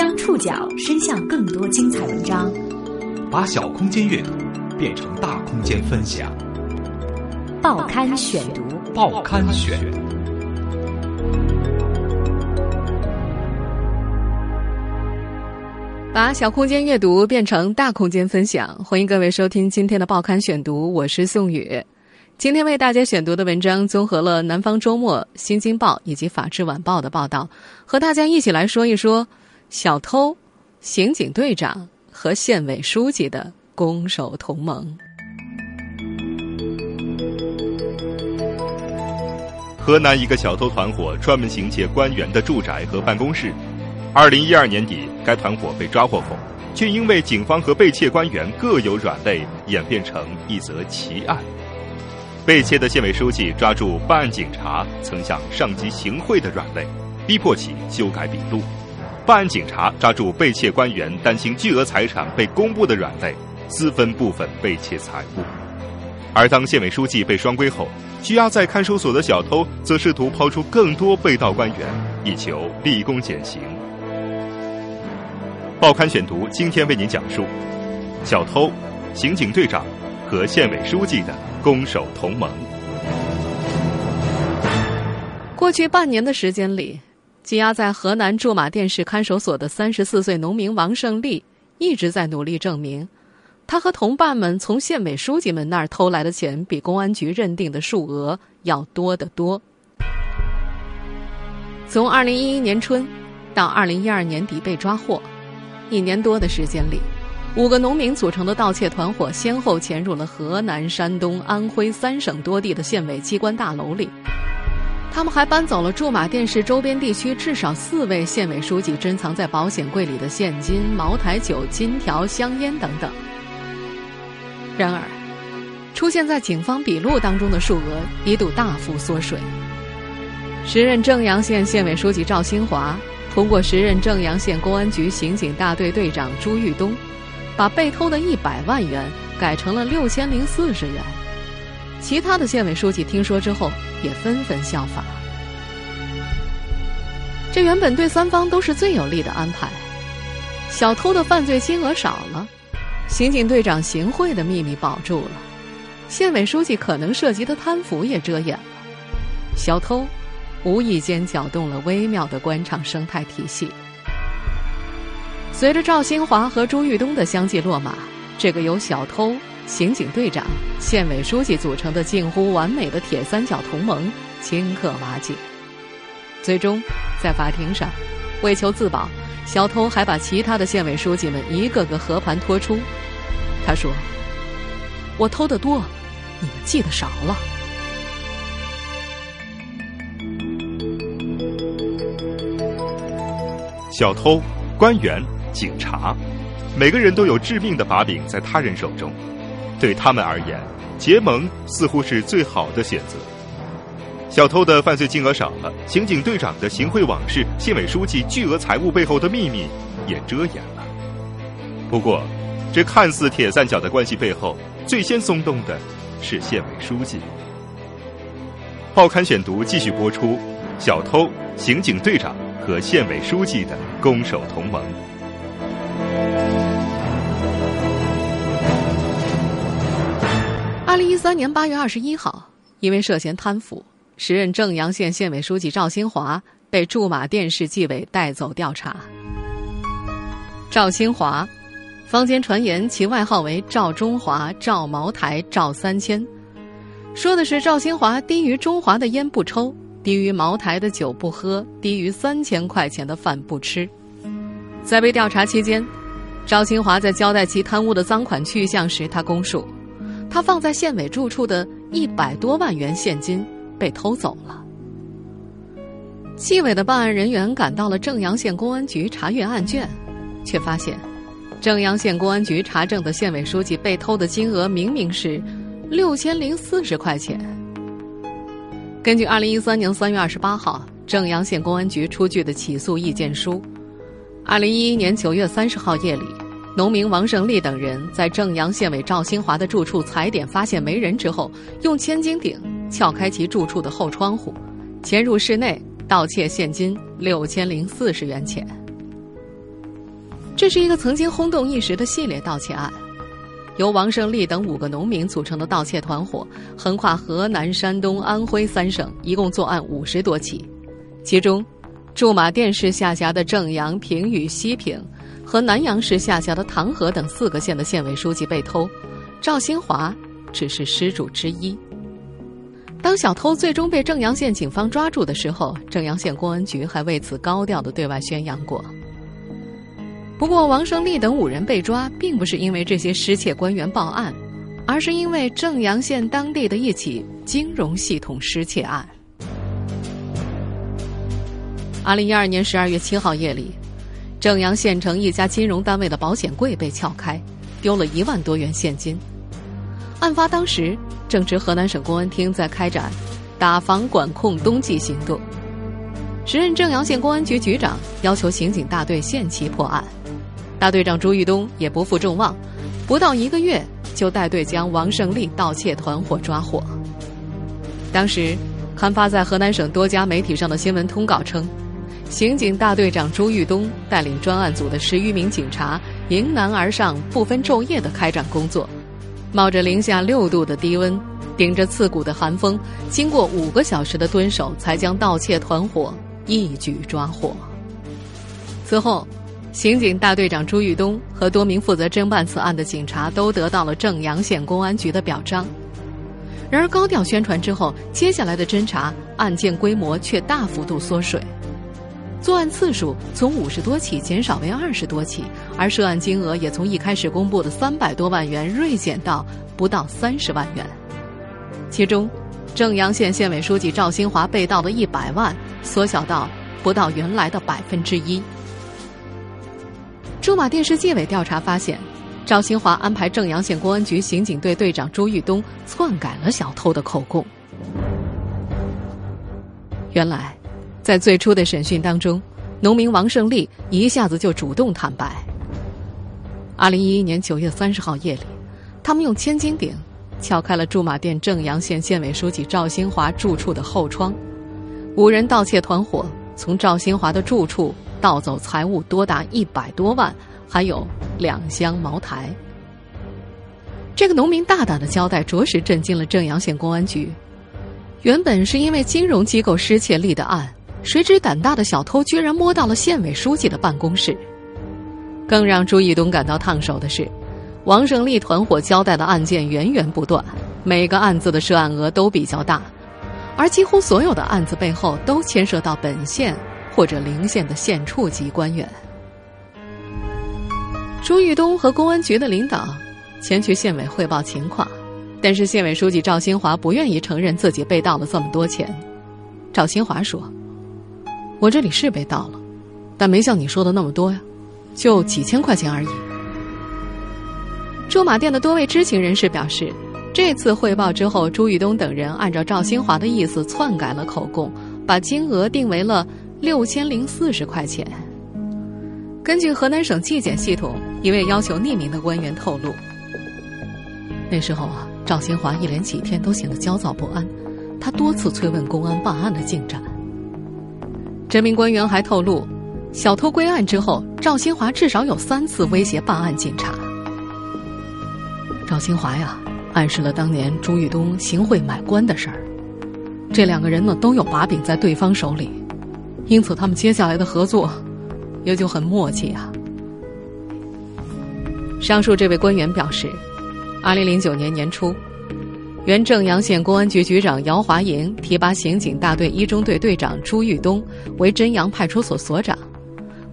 将触角伸向更多精彩文章，把小空间阅读变成大空间分享。报刊选读，报刊选。把小空间阅读变成大空间分享，欢迎各位收听今天的报刊选读，我是宋宇。今天为大家选读的文章综合了《南方周末》《新京报》以及《法制晚报》的报道，和大家一起来说一说小偷、刑警队长和县委书记的攻守同盟。河南一个小偷团伙专门行窃官员的住宅和办公室。二零一二年底，该团伙被抓获后，却因为警方和被窃官员各有软肋，演变成一则奇案。被窃的县委书记抓住办案警察曾向上级行贿的软肋，逼迫其修改笔录；办案警察抓住被窃官员担心巨额财产被公布的软肋，私分部分被窃财物。而当县委书记被双规后，拘押在看守所的小偷则试图抛出更多被盗官员，以求立功减刑。报刊选读今天为您讲述：小偷、刑警队长和县委书记的。攻守同盟。过去半年的时间里，羁押在河南驻马店市看守所的三十四岁农民王胜利一直在努力证明，他和同伴们从县委书记们那儿偷来的钱比公安局认定的数额要多得多。从二零一一年春到二零一二年底被抓获，一年多的时间里。五个农民组成的盗窃团伙先后潜入了河南、山东、安徽三省多地的县委机关大楼里。他们还搬走了驻马店市周边地区至少四位县委书记珍藏在保险柜里的现金、茅台酒、金条、香烟等等。然而，出现在警方笔录当中的数额一度大幅缩水。时任正阳县县委书记赵新华通过时任正阳县公安局刑警大队队长朱玉东。把被偷的一百万元改成了六千零四十元，其他的县委书记听说之后也纷纷效仿。这原本对三方都是最有利的安排，小偷的犯罪金额少了，刑警队长行贿的秘密保住了，县委书记可能涉及的贪腐也遮掩了，小偷无意间搅动了微妙的官场生态体系。随着赵新华和朱玉东的相继落马，这个由小偷、刑警队长、县委书记组成的近乎完美的铁三角同盟顷刻瓦解。最终，在法庭上，为求自保，小偷还把其他的县委书记们一个个和盘托出。他说：“我偷的多，你们记得少了。”小偷、官员。警察，每个人都有致命的把柄在他人手中，对他们而言，结盟似乎是最好的选择。小偷的犯罪金额少了，刑警队长的行贿往事，县委书记巨额财物背后的秘密也遮掩了。不过，这看似铁三角的关系背后，最先松动的是县委书记。报刊选读继续播出：小偷、刑警队长和县委书记的攻守同盟。零一三年八月二十一号，因为涉嫌贪腐，时任正阳县县委书记赵新华被驻马店市纪委带走调查。赵新华，坊间传言其外号为赵中华、赵茅台、赵三千，说的是赵新华低于中华的烟不抽，低于茅台的酒不喝，低于三千块钱的饭不吃。在被调查期间，赵新华在交代其贪污的赃款去向时，他供述。他放在县委住处的一百多万元现金被偷走了。纪委的办案人员赶到了正阳县公安局查阅案卷，却发现，正阳县公安局查证的县委书记被偷的金额明明是六千零四十块钱。根据二零一三年三月二十八号正阳县公安局出具的起诉意见书，二零一一年九月三十号夜里。农民王胜利等人在正阳县委赵新华的住处踩点，发现没人之后，用千斤顶撬开其住处的后窗户，潜入室内盗窃现金六千零四十元钱。这是一个曾经轰动一时的系列盗窃案，由王胜利等五个农民组成的盗窃团伙，横跨河南、山东、安徽三省，一共作案五十多起。其中，驻马店市下辖的正阳、平舆、西平和南阳市下辖的唐河等四个县的县委书记被偷，赵新华只是失主之一。当小偷最终被正阳县警方抓住的时候，正阳县公安局还为此高调的对外宣扬过。不过，王胜利等五人被抓，并不是因为这些失窃官员报案，而是因为正阳县当地的一起金融系统失窃案。二零一二年十二月七号夜里，正阳县城一家金融单位的保险柜被撬开，丢了一万多元现金。案发当时，正值河南省公安厅在开展打防管控冬季行动，时任正阳县公安局局长要求刑警大队限期破案。大队长朱玉东也不负众望，不到一个月就带队将王胜利盗窃团伙抓获。当时，刊发在河南省多家媒体上的新闻通告称，刑警大队长朱玉东带领专案组的十余名警察迎难而上，不分昼夜的开展工作，冒着零下六度的低温，顶着刺骨的寒风，经过五个小时的蹲守，才将盗窃团伙一举抓获。此后。刑警大队长朱玉东和多名负责侦办此案的警察都得到了正阳县公安局的表彰。然而，高调宣传之后，接下来的侦查案件规模却大幅度缩水，作案次数从五十多起减少为二十多起，而涉案金额也从一开始公布的三百多万元锐减到不到三十万元。其中，正阳县县委书记赵新华被盗的一百万缩小到不到原来的百分之一。驻马店市纪委调查发现，赵新华安排正阳县公安局刑警队队长朱玉东篡改了小偷的口供。原来，在最初的审讯当中，农民王胜利一下子就主动坦白。二零一一年九月三十号夜里，他们用千斤顶撬开了驻马店正阳县县委书记赵新华住处的后窗，五人盗窃团伙从赵新华的住处。盗走财物多达一百多万，还有两箱茅台。这个农民大胆的交代，着实震惊了正阳县公安局。原本是因为金融机构失窃立的案，谁知胆大的小偷居然摸到了县委书记的办公室。更让朱义东感到烫手的是，王胜利团伙交代的案件源源不断，每个案子的涉案额都比较大，而几乎所有的案子背后都牵涉到本县。或者邻县的县处级官员，朱玉东和公安局的领导前去县委汇报情况，但是县委书记赵新华不愿意承认自己被盗了这么多钱。赵新华说：“我这里是被盗了，但没像你说的那么多呀，就几千块钱而已。”驻马店的多位知情人士表示，这次汇报之后，朱玉东等人按照赵新华的意思篡改了口供，把金额定为了。六千零四十块钱。根据河南省纪检系统一位要求匿名的官员透露，那时候啊，赵新华一连几天都显得焦躁不安，他多次催问公安办案的进展。这名官员还透露，小偷归案之后，赵新华至少有三次威胁办案警察。赵新华呀，暗示了当年朱玉东行贿买官的事儿，这两个人呢都有把柄在对方手里。因此，他们接下来的合作也就很默契啊。上述这位官员表示，二零零九年年初，原正阳县公安局局长姚华营提拔刑警大队一中队队长朱玉东为真阳派出所所长，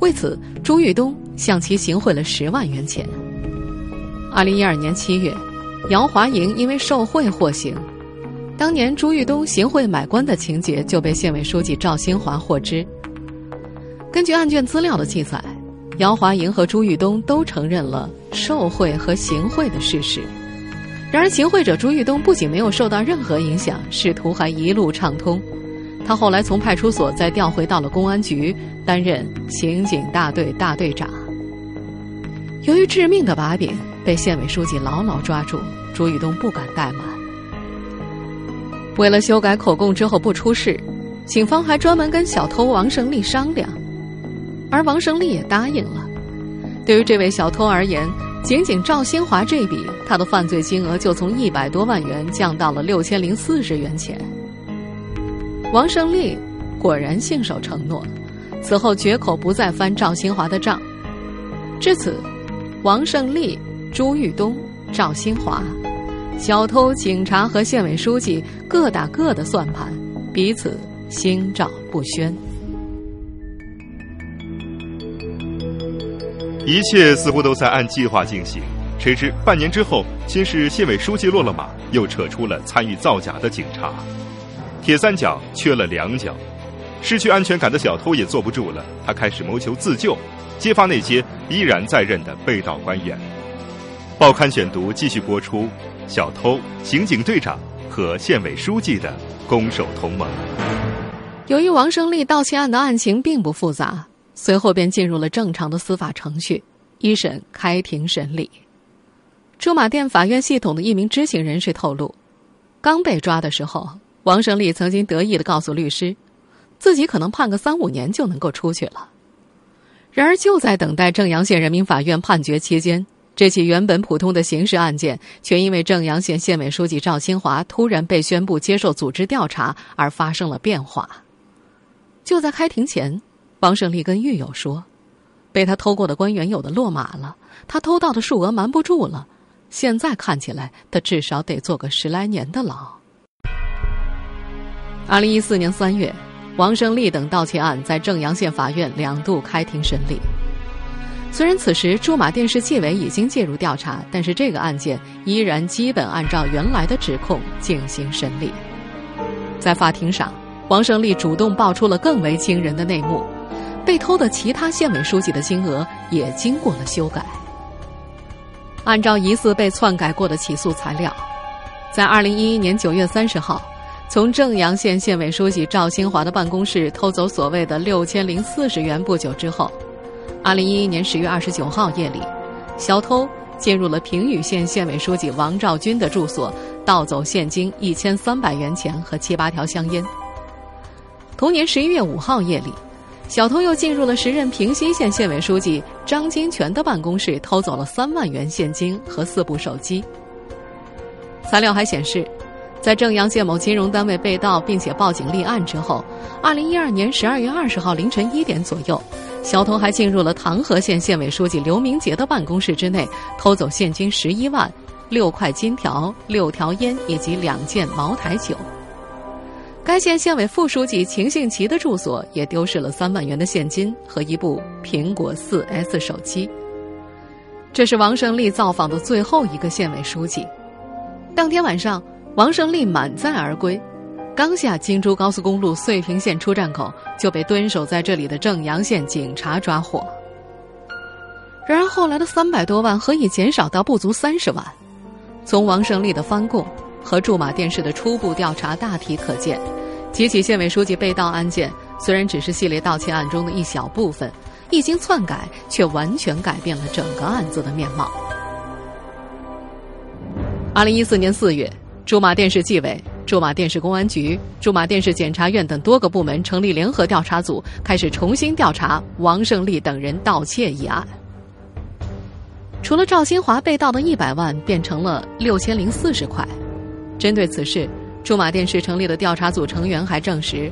为此，朱玉东向其行贿了十万元钱。二零一二年七月，姚华营因为受贿获刑。当年朱玉东行贿买官的情节就被县委书记赵新华获知。根据案卷资料的记载，姚华营和朱玉东都承认了受贿和行贿的事实。然而，行贿者朱玉东不仅没有受到任何影响，仕途还一路畅通。他后来从派出所再调回到了公安局，担任刑警大队大队长。由于致命的把柄被县委书记牢牢抓住，朱玉东不敢怠慢。为了修改口供之后不出事，警方还专门跟小偷王胜利商量，而王胜利也答应了。对于这位小偷而言，仅仅赵新华这笔，他的犯罪金额就从一百多万元降到了六千零四十元钱。王胜利果然信守承诺，此后绝口不再翻赵新华的账。至此，王胜利、朱玉东、赵新华，小偷、警察和县委书记各打各的算盘，彼此心照不宣。一切似乎都在按计划进行，谁知半年之后，先是县委书记落了马，又扯出了参与造假的警察，铁三角缺了两角，失去安全感的小偷也坐不住了，他开始谋求自救，揭发那些依然在任的被盗官员。报刊选读继续播出：小偷、刑警队长和县委书记的攻守同盟。由于王胜利盗窃案的案情并不复杂。随后便进入了正常的司法程序，一审开庭审理。驻马店法院系统的一名知情人士透露，刚被抓的时候，王胜利曾经得意的告诉律师，自己可能判个三五年就能够出去了。然而，就在等待正阳县人民法院判决期间，这起原本普通的刑事案件，却因为正阳县县委书记赵新华突然被宣布接受组织调查而发生了变化。就在开庭前。王胜利跟狱友说：“被他偷过的官员有的落马了，他偷盗的数额瞒不住了。现在看起来，他至少得坐个十来年的牢。”二零一四年三月，王胜利等盗窃案在正阳县法院两度开庭审理。虽然此时驻马店市纪委已经介入调查，但是这个案件依然基本按照原来的指控进行审理。在法庭上，王胜利主动爆出了更为惊人的内幕。被偷的其他县委书记的金额也经过了修改。按照疑似被篡改过的起诉材料，在二零一一年九月三十号，从正阳县县委书记赵新华的办公室偷走所谓的六千零四十元不久之后，二零一一年十月二十九号夜里，小偷进入了平舆县县委书记王兆军的住所，盗走现金一千三百元钱和七八条香烟。同年十一月五号夜里。小偷又进入了时任平西县县委书记张金泉的办公室，偷走了三万元现金和四部手机。材料还显示，在正阳县某金融单位被盗并且报警立案之后，二零一二年十二月二十号凌晨一点左右，小偷还进入了唐河县县委书记刘明杰的办公室之内，偷走现金十一万、六块金条、六条烟以及两件茅台酒。该县县委副书记秦信奇的住所也丢失了三万元的现金和一部苹果四 S 手机。这是王胜利造访的最后一个县委书记。当天晚上，王胜利满载而归，刚下京珠高速公路遂平县出站口，就被蹲守在这里的正阳县警察抓获。然而后来的三百多万何以减少到不足三十万？从王胜利的翻供。和驻马店市的初步调查大体可见，几起县委书记被盗案件虽然只是系列盗窃案中的一小部分，一经篡改，却完全改变了整个案子的面貌。二零一四年四月，驻马店市纪委、驻马店市公安局、驻马店市检察院等多个部门成立联合调查组，开始重新调查王胜利等人盗窃一案。除了赵新华被盗的一百万变成了六千零四十块。针对此事，驻马店市成立的调查组成员还证实，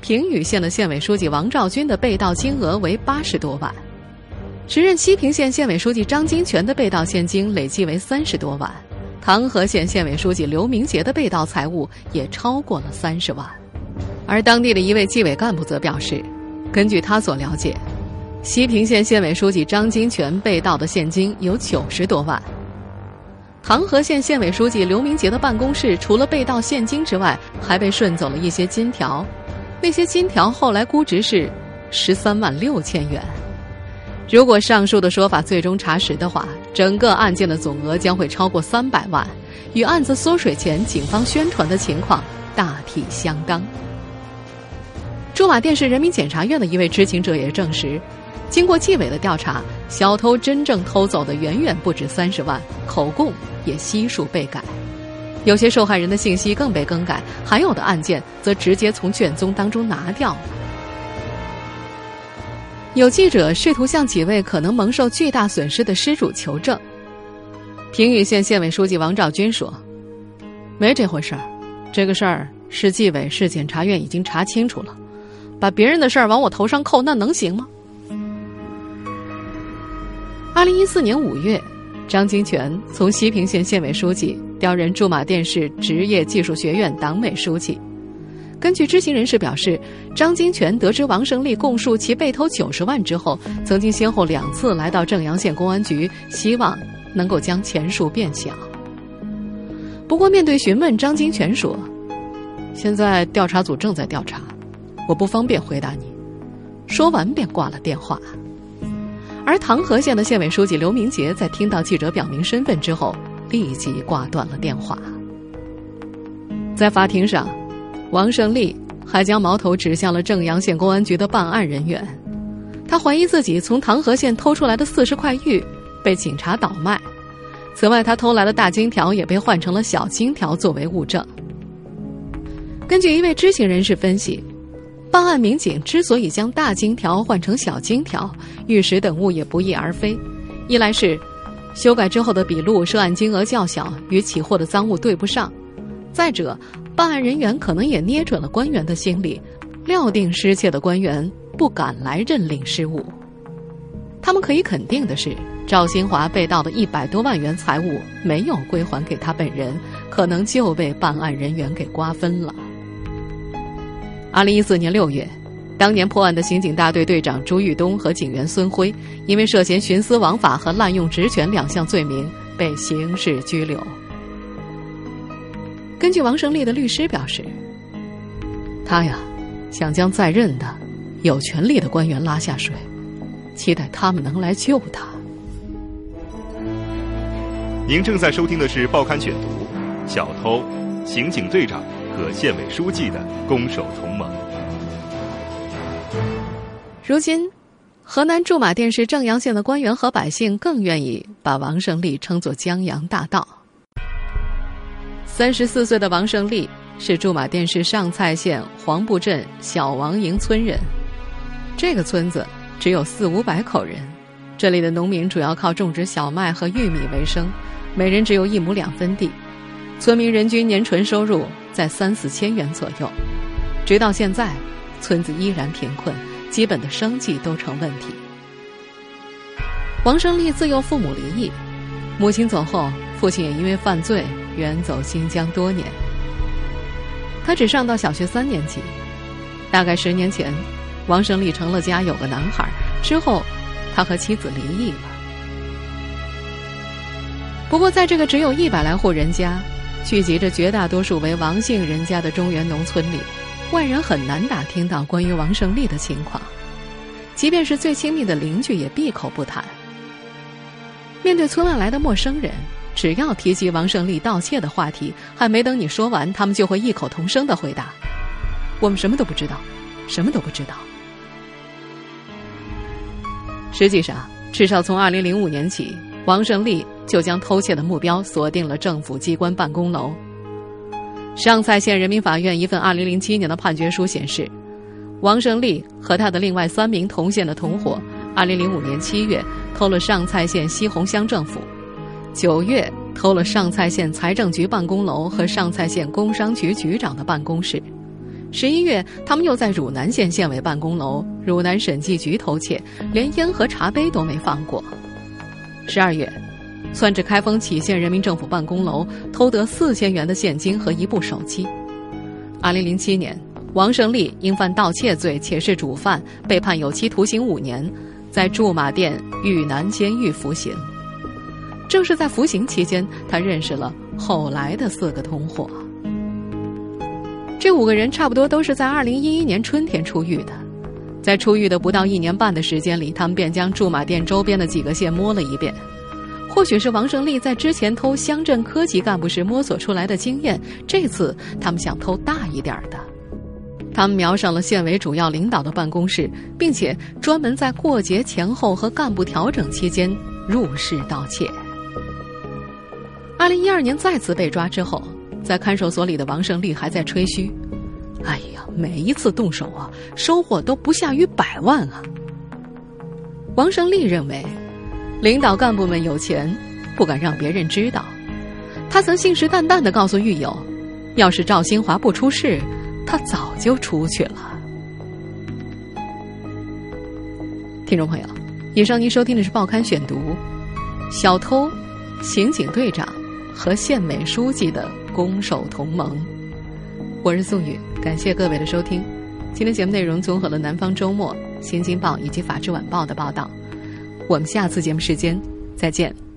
平舆县的县委书记王兆军的被盗金额为八十多万，时任西平县县委书记张金泉的被盗现金累计为三十多万，唐河县县委书记刘明杰的被盗财物也超过了三十万，而当地的一位纪委干部则表示，根据他所了解，西平县县委书记张金泉被盗的现金有九十多万。唐河县县委书记刘明杰的办公室，除了被盗现金之外，还被顺走了一些金条。那些金条后来估值是十三万六千元。如果上述的说法最终查实的话，整个案件的总额将会超过三百万，与案子缩水前警方宣传的情况大体相当。驻马店市人民检察院的一位知情者也证实。经过纪委的调查，小偷真正偷走的远远不止三十万，口供也悉数被改，有些受害人的信息更被更改，还有的案件则直接从卷宗当中拿掉了。有记者试图向几位可能蒙受巨大损失的失主求证。平舆县县委书记王兆军说：“没这回事儿，这个事儿市纪委、市检察院已经查清楚了，把别人的事儿往我头上扣，那能行吗？”二零一四年五月，张金泉从西平县县委书记调任驻马店市职业技术学院党委书记。根据知情人士表示，张金泉得知王胜利供述其被偷九十万之后，曾经先后两次来到正阳县公安局，希望能够将钱数变小。不过，面对询问，张金泉说：“现在调查组正在调查，我不方便回答你。”说完便挂了电话。而唐河县的县委书记刘明杰在听到记者表明身份之后，立即挂断了电话。在法庭上。王胜利还将矛头指向了正阳县公安局的办案人员，他怀疑自己从唐河县偷出来的四十块玉被警察倒卖。此外，他偷来的大金条也被换成了小金条作为物证。根据一位知情人士分析，办案民警之所以将大金条换成小金条，玉石等物也不翼而飞：一来是修改之后的笔录涉案金额较小，与起获的赃物对不上；再者。办案人员可能也捏准了官员的心理，料定失窃的官员不敢来认领失物。他们可以肯定的是，赵新华被盗的一百多万元财物没有归还给他本人，可能就被办案人员给瓜分了。二零一四年六月，当年破案的刑警大队队长朱玉东和警员孙辉，因为涉嫌徇私枉法和滥用职权两项罪名，被刑事拘留。根据王胜利的律师表示，他呀想将在任的有权力的官员拉下水，期待他们能来救他。您正在收听的是《报刊选读》，小偷、刑警队长和县委书记的攻守同盟。如今，河南驻马店市正阳县的官员和百姓更愿意把王胜利称作江洋大盗。三十四岁的王胜利是驻马店市上蔡县黄埠镇小王营村人。这个村子只有四五百口人，这里的农民主要靠种植小麦和玉米为生，每人只有一亩两分地，村民人均年纯收入在三四千元左右。直到现在，村子依然贫困，基本的生计都成问题。王胜利自幼父母离异，母亲走后，父亲也因为犯罪。远走新疆多年，他只上到小学三年级。大概十年前，王胜利成了家，有个男孩。之后，他和妻子离异了。不过，在这个只有一百来户人家、聚集着绝大多数为王姓人家的中原农村里，外人很难打听到关于王胜利的情况。即便是最亲密的邻居，也闭口不谈。面对村外来的陌生人。只要提及王胜利盗窃的话题，还没等你说完，他们就会异口同声的回答：“我们什么都不知道，什么都不知道。”实际上，至少从二零零五年起，王胜利就将偷窃的目标锁定了政府机关办公楼。上蔡县人民法院一份二零零七年的判决书显示，王胜利和他的另外三名同县的同伙，二零零五年七月偷了上蔡县西洪乡政府。九月偷了上蔡县财政局办公楼和上蔡县工商局局长的办公室，十一月他们又在汝南县县委办公楼、汝南审计局偷窃，连烟和茶杯都没放过。十二月，窜至开封杞县人民政府办公楼，偷得四千元的现金和一部手机。二零零七年，王胜利因犯盗窃罪且是主犯，被判有期徒刑五年，在驻马店豫南监狱服刑。正是在服刑期间，他认识了后来的四个同伙。这五个人差不多都是在二零一一年春天出狱的，在出狱的不到一年半的时间里，他们便将驻马店周边的几个县摸了一遍。或许是王胜利在之前偷乡镇科级干部时摸索出来的经验，这次他们想偷大一点的。他们瞄上了县委主要领导的办公室，并且专门在过节前后和干部调整期间入室盗窃。二零一二年再次被抓之后，在看守所里的王胜利还在吹嘘：“哎呀，每一次动手啊，收获都不下于百万啊！”王胜利认为，领导干部们有钱，不敢让别人知道。他曾信誓旦旦的告诉狱友，要是赵新华不出事，他早就出去了。听众朋友，以上您收听的是《报刊选读》，小偷、刑警队长和县委书记的攻守同盟。我是宋宇，感谢各位的收听。今天节目内容综合了《南方周末》。《新京报》以及《法制晚报》的报道，我们下次节目时间再见。